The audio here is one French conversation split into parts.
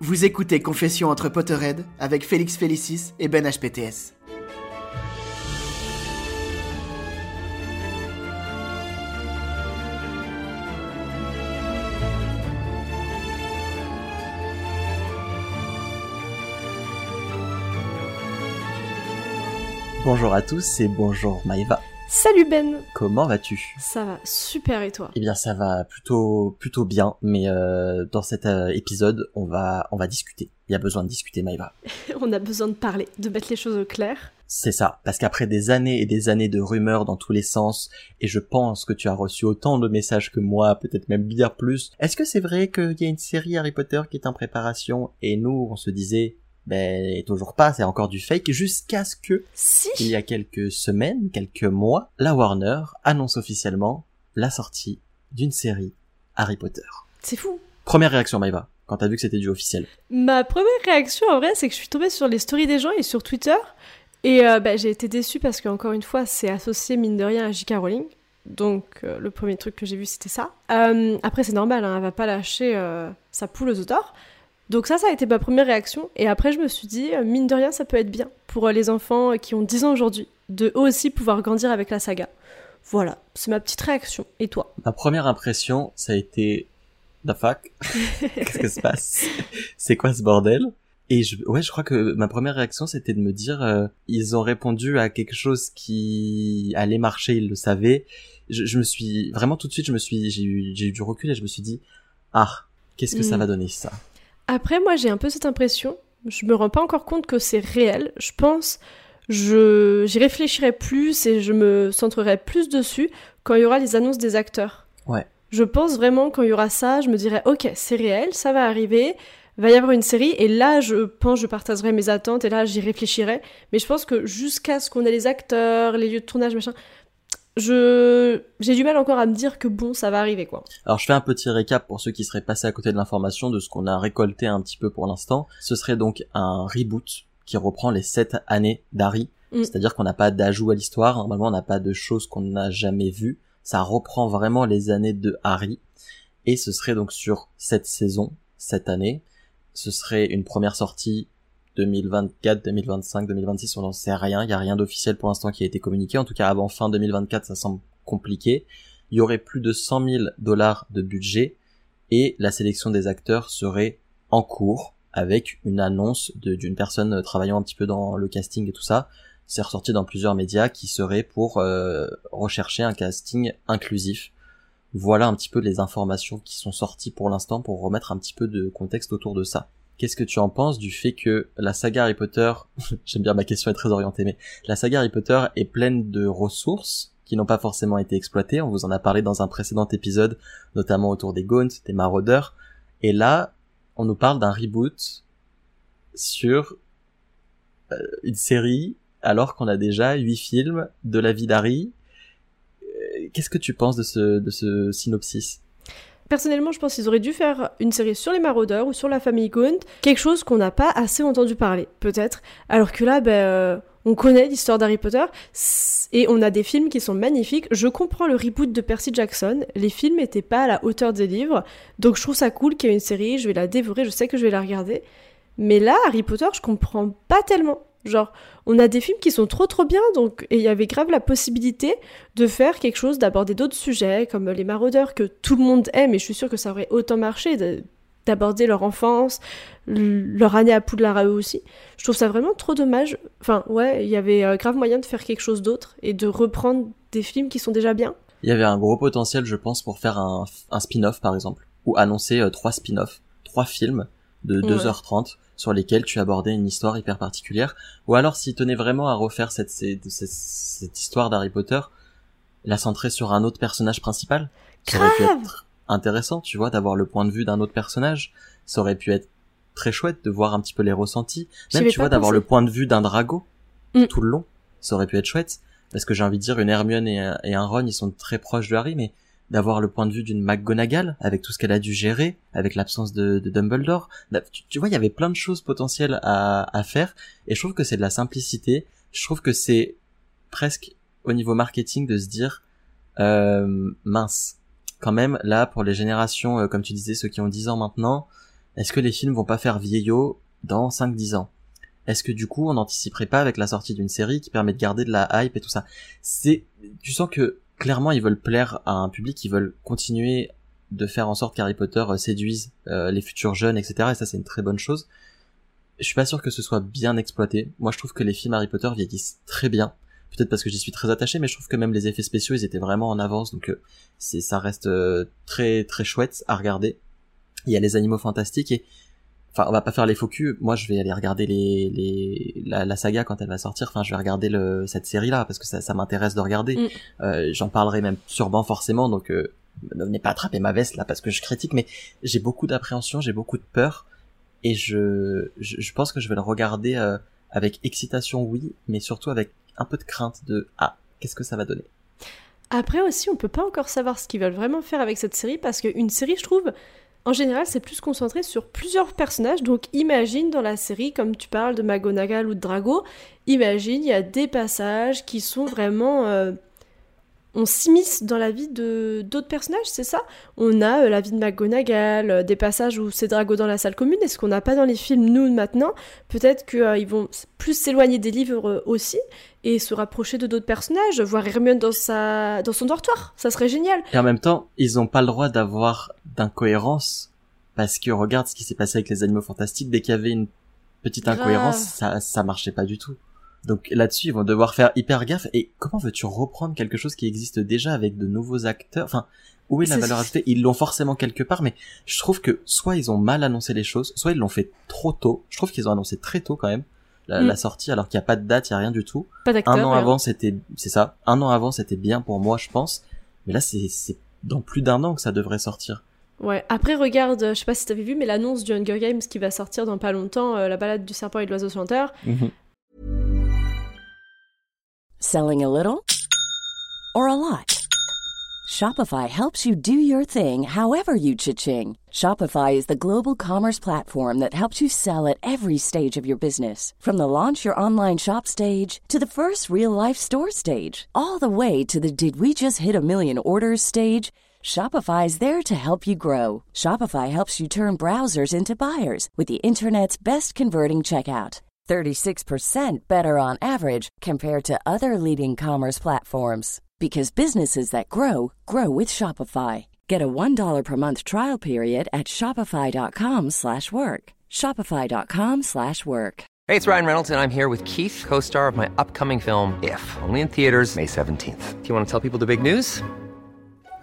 Vous écoutez Confession entre Potterhead avec Félix Félicis et Ben HPTS. Bonjour à tous et bonjour Maëva. Salut Ben Comment vas-tu? Ça va super et toi? Eh bien ça va plutôt plutôt bien, mais euh, dans cet euh, épisode on va on va discuter. Il y a besoin de discuter Maëva. On a besoin de parler, de mettre les choses au clair. C'est ça, parce qu'après des années et des années de rumeurs dans tous les sens, et je pense que tu as reçu autant de messages que moi, peut-être même bien plus, est-ce que c'est vrai qu'il y a une série Harry Potter qui est en préparation? Et nous, on se disait, ben toujours pas, c'est encore du fake, jusqu'à ce que, Si il y a quelques semaines, quelques mois, la Warner annonce officiellement la sortie d'une série Harry Potter. C'est fou Première réaction Maëva, quand t'as vu que c'était du officiel. Ma première réaction en vrai, c'est que je suis tombée sur les stories des gens et sur Twitter. Et euh, bah, j'ai été déçue parce qu'encore une fois, c'est associé mine de rien à J.K. Rowling. Donc euh, le premier truc que j'ai vu, c'était ça. Euh, après, c'est normal, hein, elle va pas lâcher euh, sa poule aux auteurs. Donc ça, ça a été ma première réaction. Et après, je me suis dit, euh, mine de rien, ça peut être bien pour euh, les enfants qui ont 10 ans aujourd'hui, de eux aussi pouvoir grandir avec la saga. Voilà, c'est ma petite réaction. Et toi? Ma première impression, ça a été the fuck Qu'est-ce que se passe? C'est quoi ce bordel? Et je, ouais, je crois que ma première réaction, c'était de me dire, euh, ils ont répondu à quelque chose qui allait marcher, ils le savaient. Je, je me suis vraiment tout de suite, je me suis, j'ai eu, j'ai eu du recul et je me suis dit, ah, qu'est-ce que ça Mm. va donner ça? Après, moi, j'ai un peu cette impression. Je me rends pas encore compte que c'est réel. Je pense, je j'y réfléchirai plus et je me centrerai plus dessus quand il y aura les annonces des acteurs. Ouais. Je pense vraiment quand il y aura ça, je me dirai ok, c'est réel, ça va arriver, va y avoir une série et là, je pense, je partagerai mes attentes et là, j'y réfléchirai. Mais je pense que jusqu'à ce qu'on ait les acteurs, les lieux de tournage, machin, je j'ai du mal encore à me dire que bon, ça va arriver quoi. Alors je fais un petit récap pour ceux qui seraient passés à côté de l'information de ce qu'on a récolté un petit peu pour l'instant. Ce serait donc un reboot qui reprend les sept années d'Harry. Mm. C'est-à-dire qu'on n'a pas d'ajout à l'histoire, normalement on n'a pas de choses qu'on n'a jamais vues. Ça reprend vraiment les années de Harry. Et ce serait donc sur cette saison, cette année. Ce serait une première sortie 2024, 2025, 2026, on n'en sait rien. Il n'y a rien d'officiel pour l'instant qui a été communiqué. En tout cas, avant fin 2024, ça semble compliqué. Il y aurait plus de 100 000 dollars de budget et la sélection des acteurs serait en cours avec une annonce d'une personne travaillant un petit peu dans le casting et tout ça. C'est ressorti dans plusieurs médias qui serait pour euh, rechercher un casting inclusif. Voilà un petit peu les informations qui sont sorties pour l'instant pour remettre un petit peu de contexte autour de ça. Qu'est-ce que tu en penses du fait que la saga Harry Potter, j'aime bien ma question est très orientée, mais la saga Harry Potter est pleine de ressources qui n'ont pas forcément été exploitées. On vous en a parlé dans un précédent épisode, notamment autour des Gaunts, des Maraudeurs. Et là, on nous parle d'un reboot sur euh, une série alors qu'on a déjà huit films de la vie d'Harry. Euh, Qu'est-ce que tu penses de ce, de ce synopsis? Personnellement, je pense qu'ils auraient dû faire une série sur les maraudeurs ou sur la famille Gaunt, quelque chose qu'on n'a pas assez entendu parler, peut-être. Alors que là, ben, euh, on connaît l'histoire d'Harry Potter et on a des films qui sont magnifiques. Je comprends le reboot de Percy Jackson. Les films n'étaient pas à la hauteur des livres, donc je trouve ça cool qu'il y ait une série. Je vais la dévorer, je sais que je vais la regarder. Mais là, Harry Potter, je comprends pas tellement. Genre, on a des films qui sont trop trop bien, donc et il y avait grave la possibilité de faire quelque chose, d'aborder d'autres sujets comme les maraudeurs que tout le monde aime, et je suis sûre que ça aurait autant marché d'aborder leur enfance, leur année à Poudlard à eux aussi. Je trouve ça vraiment trop dommage. Enfin, ouais, il y avait euh, grave moyen de faire quelque chose d'autre et de reprendre des films qui sont déjà bien. Il y avait un gros potentiel, je pense, pour faire un, spin-off, par exemple, ou annoncer euh, trois spin-offs, trois films de 2h30 sur lesquels tu abordais une histoire hyper particulière. Ou alors s'il tenait vraiment à refaire cette, cette, cette, histoire d'Harry Potter, la centrer sur un autre personnage principal, ça aurait pu être intéressant, tu vois, d'avoir le point de vue d'un autre personnage. Ça aurait pu être très chouette de voir un petit peu les ressentis. Même, tu vois, d'avoir le point de vue d'un Drago mm. tout le long. Ça aurait pu être chouette. Parce que j'ai envie de dire, une Hermione et et un Ron, ils sont très proches de Harry, mais d'avoir le point de vue d'une McGonagall avec tout ce qu'elle a dû gérer, avec l'absence de, Dumbledore. Bah, tu, vois, il y avait plein de choses potentielles à, à faire, et je trouve que c'est de la simplicité. Je trouve que c'est presque au niveau marketing de se dire euh, mince. Quand même, là, pour les générations, euh, comme tu disais, ceux qui ont 10 ans maintenant, est-ce que les films vont pas faire vieillot dans 5-10 ans? Est-ce que du coup, on n'anticiperait pas avec la sortie d'une série qui permet de garder de la hype et tout ça? C'est, tu sens que clairement ils veulent plaire à un public, ils veulent continuer de faire en sorte qu'Harry Potter euh, séduise euh, les futurs jeunes, etc. Et ça c'est une très bonne chose. Je suis pas sûr que ce soit bien exploité. Moi je trouve que les films Harry Potter vieillissent très bien. Peut-être parce que j'y suis très attaché, mais je trouve que même les effets spéciaux ils étaient vraiment en avance, donc euh, c'est ça reste très très chouette à regarder. Il y a les animaux fantastiques et enfin on va pas faire les faux culs. Moi je vais aller regarder les, les la, saga quand elle va sortir. Enfin je vais regarder le cette série là parce que ça, ça m'intéresse de regarder. Mm. euh, j'en parlerai même sûrement forcément. Donc euh, ne venez pas attraper ma veste là parce que je critique. Mais j'ai beaucoup d'appréhension j'ai beaucoup de peur. Et je, je, pense que je vais le regarder euh, avec excitation oui mais surtout avec un peu de crainte de ah qu'est-ce que ça va donner? Après aussi on peut pas encore savoir ce qu'ils veulent vraiment faire avec cette série parce qu'une série je trouve en général, c'est plus concentré sur plusieurs personnages. Donc imagine dans la série, comme tu parles de McGonagall ou de Drago, imagine il y a des passages qui sont vraiment euh, on s'immisce dans la vie de d'autres personnages, c'est ça? On a euh, la vie de McGonagall, euh, des passages où c'est Drago dans la salle commune, et ce qu'on n'a pas dans les films, nous, maintenant? Peut-être qu'ils vont plus s'éloigner des livres aussi, et se rapprocher de d'autres personnages, voir Hermione dans, sa... dans son dortoir, ça serait génial. Et en même temps, ils n'ont pas le droit d'avoir d'incohérence, parce que regarde ce qui s'est passé avec les animaux fantastiques, dès qu'il y avait une petite incohérence, ça, ça marchait pas du tout. Donc là-dessus, ils vont devoir faire hyper gaffe. Et comment veux-tu reprendre quelque chose qui existe déjà avec de nouveaux acteurs? Enfin, où est la valeur ajoutée? Ils l'ont forcément quelque part, mais je trouve que soit ils ont mal annoncé les choses, soit ils l'ont fait trop tôt. Je trouve qu'ils ont annoncé très tôt quand même la, mm. sortie, alors qu'il n'y a pas de date, il n'y a rien du tout. Pas Un an avant, c'était, c'est ça. Un an avant, c'était bien pour moi, je pense. Mais là, c'est, c'est dans plus d'un an que ça devrait sortir. Ouais. Après, regarde, je sais pas si t'avais vu, mais l'annonce du Hunger Games qui va sortir dans pas longtemps, euh, la balade du serpent et de l'oiseau chanteur. Mhm. Selling a little or a lot? Shopify helps you do your thing however you cha-ching. Shopify is the global commerce platform that helps you sell at every stage of your business. From the launch your online shop stage to the first real life store stage, all the way to the did we just hit a million orders stage. Shopify is there to help you grow. Shopify helps you turn browsers into buyers with the internet's best converting checkout. 36% better on average compared to other leading commerce platforms because businesses that grow grow with Shopify. Get a $1 per month trial period at shopify.com/work. shopify.com/work. Hey, it's Ryan Reynolds and I'm here with Keith, co-star of my upcoming film If, only in theaters May 17th. Do you want to tell people the big news?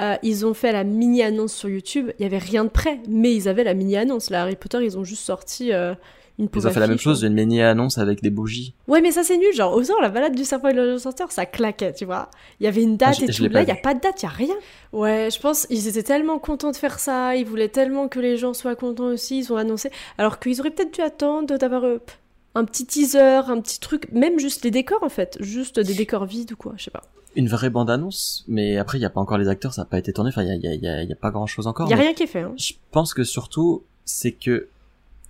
Euh, ils ont fait la mini-annonce sur YouTube. Il y avait rien de prêt, mais ils avaient la mini-annonce. Là, Harry Potter, ils ont juste sorti euh, une Ils ont fait la même chose, une mini-annonce avec des bougies. Ouais, mais ça c'est nul. Genre, autant la balade du serpent et de l'ascenseur, ça claquait, tu vois. Il y avait une date Ah, et je tout. l'ai Là, pas il y a pas de date, il y a rien. Ouais, je pense ils étaient tellement contents de faire ça. Ils voulaient tellement que les gens soient contents aussi. Ils ont annoncé. Alors qu'ils auraient peut-être dû attendre d'avoir euh, un petit teaser, un petit truc, même juste les décors en fait, juste des décors vides ou quoi, je sais pas. Une vraie bande-annonce, mais après, il n'y a pas encore les acteurs, ça n'a pas été tourné, enfin, il y a, y a- y a- il y a pas grand-chose encore. Il y a rien qui est fait. Hein. Je pense que surtout, c'est que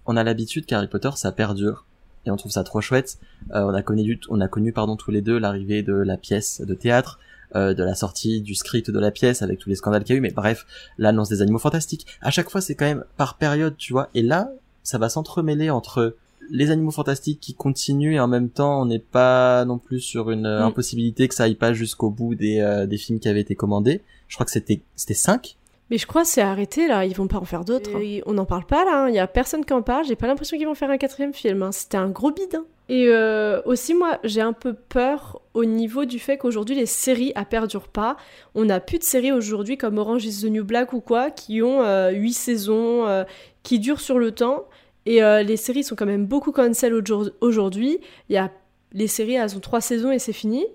on a l'habitude qu'Harry Potter, ça perdure. Et on trouve ça trop chouette. Euh, on a connu, on a connu pardon tous les deux l'arrivée de la pièce de théâtre, euh, de la sortie du script de la pièce avec tous les scandales qu'il y a eu. Mais bref, l'annonce des Animaux Fantastiques. À chaque fois, c'est quand même par période, tu vois. Et là, ça va s'entremêler entre les Animaux Fantastiques qui continuent et en même temps, on n'est pas non plus sur une euh, Mm. impossibilité que ça aille pas jusqu'au bout des, euh, des films qui avaient été commandés. Je crois que c'était c'était cinq. Mais je crois que c'est arrêté là, ils vont pas en faire d'autres. hein. On n'en parle pas là, hein. il y a personne qui en parle, j'ai pas l'impression qu'ils vont faire un quatrième film. hein. C'était un gros bide. hein. Et euh, aussi, moi, j'ai un peu peur au niveau du fait qu'aujourd'hui les séries à perdurent pas. On n'a plus de séries aujourd'hui comme Orange is the New Black ou quoi, qui ont euh, huit saisons, euh, qui durent sur le temps. Et euh, les séries sont quand même beaucoup cancel aujourd- aujourd'hui. Il y a les séries, elles ont trois saisons et c'est fini.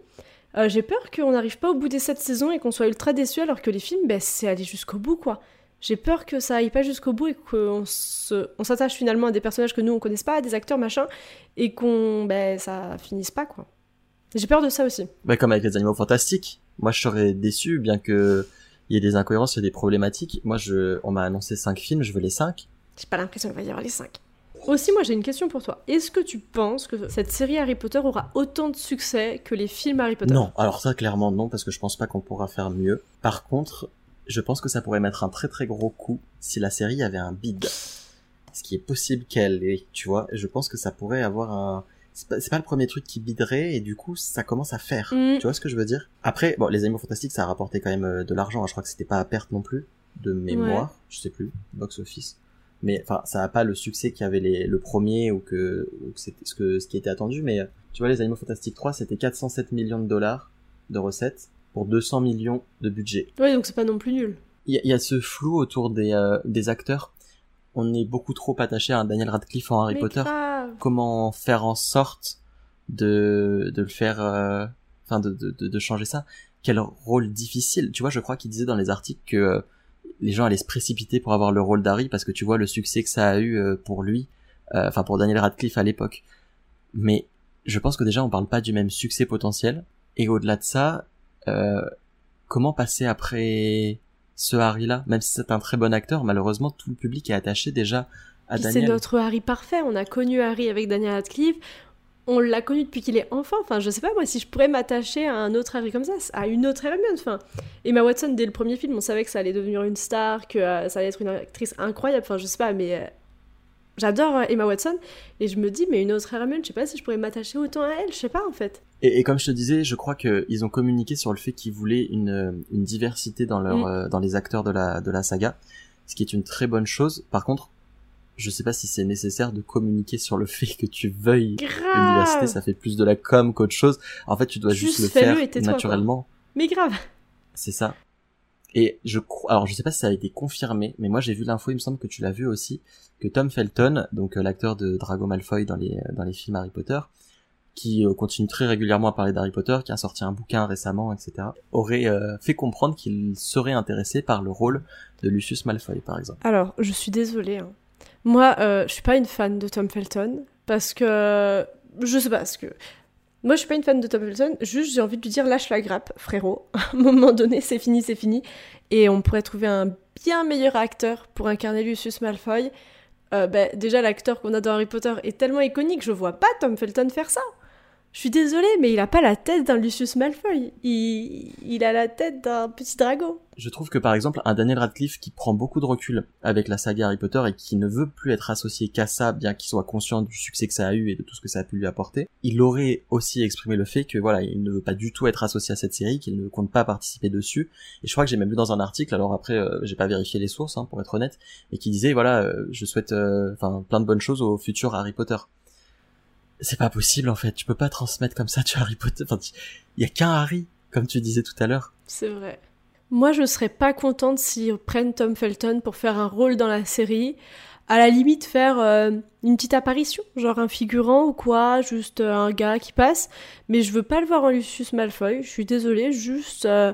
Euh, j'ai peur qu'on n'arrive pas au bout des sept saisons et qu'on soit ultra déçus alors que les films, ben, c'est aller jusqu'au bout, quoi. J'ai peur que ça aille pas jusqu'au bout et qu'on s'attache finalement à des personnages que nous on connaisse pas, à des acteurs machin, et qu'on ben ça finisse pas quoi. J'ai peur de ça aussi. Bah, comme avec les animaux fantastiques. Moi, je serais déçu, bien que il y ait des incohérences, il y des problématiques. Moi, je, on m'a annoncé cinq films, je veux les cinq. J'ai pas l'impression qu'il va y avoir les cinq. Aussi, moi j'ai une question pour toi. Est-ce que tu penses que cette série Harry Potter aura autant de succès que les films Harry Potter? Non, alors ça, clairement, non, parce que je pense pas qu'on pourra faire mieux. Par contre, je pense que ça pourrait mettre un très très gros coup si la série avait un bid. Ce qui est possible qu'elle ait, tu vois. Je pense que ça pourrait avoir un, c'est pas, pas le premier truc qui biderait et du coup ça commence à faire. Mm. Tu vois ce que je veux dire? Après, bon, les animaux fantastiques ça a rapporté quand même euh, de l'argent. hein. Je crois que c'était pas à perte non plus de mémoire. Je sais plus, box office. Mais enfin, ça a pas le succès qu'il y avait les, le premier ou que, ou que c'était ce que ce qui était attendu. Mais euh, tu vois, les animaux fantastiques 3 c'était 407 millions de dollars de recettes pour 200 millions de budget. Ouais, donc c'est pas non plus nul. Il y, a- il y a ce flou autour des, euh, des acteurs. On est beaucoup trop attaché à un Daniel Radcliffe en Harry Mais Potter grave. comment faire en sorte de, de le faire, euh, enfin de, de, de, de changer ça? Quel rôle difficile. Tu vois, je crois qu'il disait dans les articles que les gens allaient se précipiter pour avoir le rôle d'Harry parce que tu vois le succès que ça a eu euh, pour lui, euh, enfin pour Daniel Radcliffe à l'époque. Mais je pense que déjà on parle pas du même succès potentiel. Et au-delà de ça, euh, comment passer après ce Harry-là, même si c'est un très bon acteur, malheureusement tout le public est attaché déjà à Puis c'est Daniel. notre Harry parfait. On a connu Harry avec Daniel Radcliffe. On l'a connu depuis qu'il est enfant. Enfin, je sais pas moi si je pourrais m'attacher à un autre Harry comme ça, à une autre Hermione. Enfin, Emma Watson dès le premier film, on savait que ça allait devenir une star, que euh, ça allait être une actrice incroyable. Enfin, je sais pas, mais euh, j'adore euh, Emma Watson et je me dis mais une autre Hermione, je sais pas si je pourrais m'attacher autant à elle. Je sais pas en fait. Et, et comme je te disais, je crois qu'ils ont communiqué sur le fait qu'ils voulaient une, une diversité dans leur, Mm. euh, dans les acteurs de la, de la saga, ce qui est une très bonne chose. Par contre, je sais pas si c'est nécessaire de communiquer sur le fait que tu veuilles Grave. ça fait plus de la com qu'autre chose. En fait, tu dois juste, Juste le faire tais-toi, naturellement. Mais grave. C'est ça. Et je crois, alors je sais pas si ça a été confirmé, mais moi j'ai vu l'info, il me semble que tu l'as vu aussi, que Tom Felton, donc euh, l'acteur de Drago Malfoy dans les, dans les films Harry Potter, qui euh, continue très régulièrement à parler d'Harry Potter, qui a sorti un bouquin récemment, etc., aurait euh, fait comprendre qu'il serait intéressé par le rôle de Lucius Malfoy, par exemple. Alors, je suis désolée. hein. Moi, euh, je suis pas une fan de Tom Felton parce que je sais pas parce que moi je suis pas une fan de Tom Felton. Juste j'ai envie de lui dire lâche la grappe, frérot. À un moment donné, c'est fini, c'est fini. Et on pourrait trouver un bien meilleur acteur pour incarner Lucius Malfoy. Euh, ben, déjà l'acteur qu'on a dans Harry Potter est tellement iconique, je vois pas Tom Felton faire ça. Je suis désolée, mais il a pas la tête d'un Lucius Malfoy. Il, il a la tête d'un petit dragon. Je trouve que par exemple un Daniel Radcliffe qui prend beaucoup de recul avec la saga Harry Potter et qui ne veut plus être associé qu'à ça, bien qu'il soit conscient du succès que ça a eu et de tout ce que ça a pu lui apporter, il aurait aussi exprimé le fait que voilà, il ne veut pas du tout être associé à cette série, qu'il ne compte pas participer dessus. Et je crois que j'ai même lu dans un article, alors après euh, j'ai pas vérifié les sources hein, pour être honnête, mais qui disait voilà, euh, je souhaite euh, enfin plein de bonnes choses au futur Harry Potter. C'est pas possible en fait, tu peux pas transmettre comme ça tu Harry Potter. Enfin, il y a qu'un Harry, comme tu disais tout à l'heure. C'est vrai. Moi, je serais pas contente s'ils prennent Tom Felton pour faire un rôle dans la série. à la limite faire euh, une petite apparition, genre un figurant ou quoi, juste euh, un gars qui passe, mais je veux pas le voir en Lucius Malfoy, je suis désolée, juste, euh,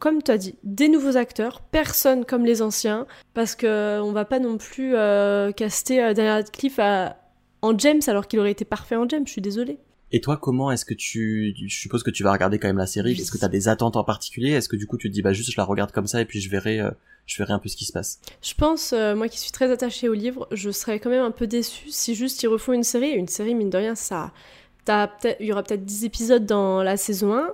comme tu as dit, des nouveaux acteurs, personne comme les anciens, parce que on va pas non plus caster Daniel Radcliffe en James alors qu'il aurait été parfait en James, je suis désolée. Et toi, comment est-ce que tu, je suppose que tu vas regarder quand même la série. Est-ce que tu as des attentes en particulier Est-ce que du coup tu te dis bah juste je la regarde comme ça et puis je verrai, euh, je verrai un peu ce qui se passe? Je pense, euh, moi qui suis très attachée au livre, je serais quand même un peu déçue si juste ils refont une série. Une série mine de rien, ça, il y aura peut-être 10 épisodes dans la saison 1.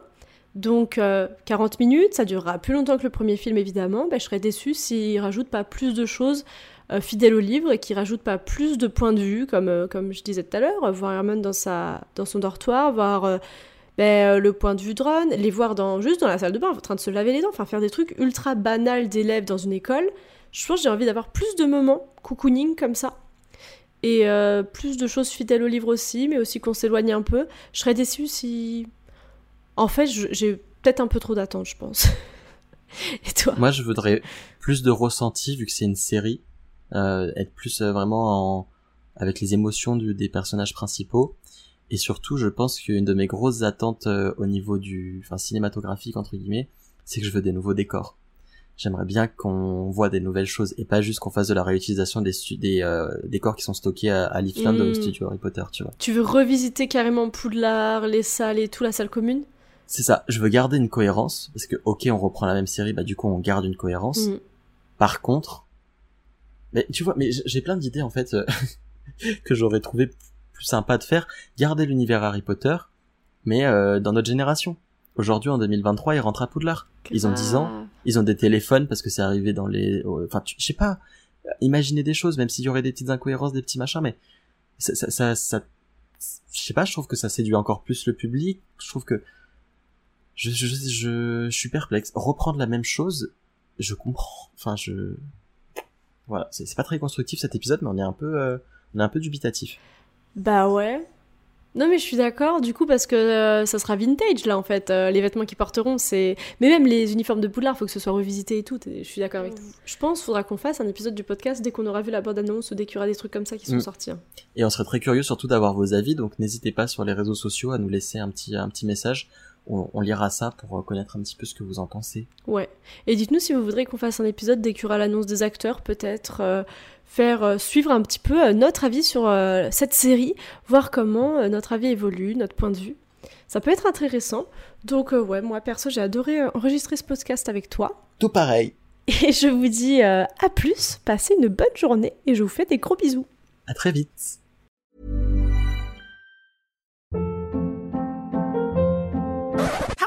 Donc 40 euh, minutes, ça durera plus longtemps que le premier film évidemment. Ben, je serais déçue s'ils rajoutent pas plus de choses euh, fidèle au livre et qui rajoute pas plus de points de vue, comme, euh, comme je disais tout à l'heure, voir Hermione dans, sa, dans son dortoir, voir ben, le point de vue de Ron, les voir dans, juste dans la salle de bain en train de se laver les dents, enfin faire des trucs ultra banals d'élèves dans une école. Je pense que j'ai envie d'avoir plus de moments cocooning comme ça. Et plus de choses fidèles au livre aussi, mais aussi qu'on s'éloigne un peu. Je serais déçue si... En fait, j'ai peut-être un peu trop d'attentes, je pense. Et toi? Moi, je voudrais plus de ressenti vu que c'est une série euh, être plus euh, vraiment en, avec les émotions du, des personnages principaux. Et surtout, je pense qu'une de mes grosses attentes euh, au niveau du, enfin cinématographique entre guillemets, c'est que je veux des nouveaux décors. J'aimerais bien qu'on voit des nouvelles choses et pas juste qu'on fasse de la réutilisation des, des décors qui sont stockés à, à au hmm. studio Harry Potter, tu vois. Tu veux revisiter carrément Poudlard, les salles et tout, la salle commune? C'est ça. Je veux garder une cohérence parce que ok, on reprend la même série, bah du coup on garde une cohérence. Hmm. Par contre, mais tu vois, mais j'ai plein d'idées en fait euh, que j'aurais trouvé plus sympa de faire. Garder l'univers Harry Potter, mais euh, dans notre génération. Aujourd'hui, en 2023, ils rentrent à Poudlard. Ils ont 10 ans, ils ont des téléphones parce que c'est arrivé dans les... Enfin, je sais pas, imaginer des choses, même s'il y aurait des petites incohérences, des petits machins, mais ça, ça, ça, ça je sais pas, je trouve que ça séduit encore plus le public. Je trouve que je, je, je, je suis perplexe. Reprendre la même chose, je comprends. Enfin, je, voilà, c'est pas très constructif cet épisode, mais on est un peu, euh, on est un peu dubitatif. Bah ouais. Non mais je suis d'accord du coup parce que euh, ça sera vintage là en fait euh, les vêtements qu'ils porteront c'est mais même les uniformes de Poudlard faut que ce soit revisité et tout je suis d'accord avec toi. Je pense qu'il faudra qu'on fasse un épisode du podcast dès qu'on aura vu la bande annonce ou dès qu'il y aura des trucs comme ça qui sont mm. sortis. Hein. Et on serait très curieux surtout d'avoir vos avis donc n'hésitez pas sur les réseaux sociaux à nous laisser un petit un petit message on, lira ça pour connaître un petit peu ce que vous en pensez. Ouais. Et dites-nous si vous voudrez qu'on fasse un épisode dès qu'il y aura l'annonce des acteurs, peut-être euh, faire euh, suivre un petit peu euh, notre avis sur cette série, voir comment notre avis évolue, notre point de vue. Ça peut être intéressant. Donc ouais, moi perso, j'ai adoré enregistrer ce podcast avec toi. Tout pareil. Et je vous dis à plus, passez une bonne journée et je vous fais des gros bisous. À très vite.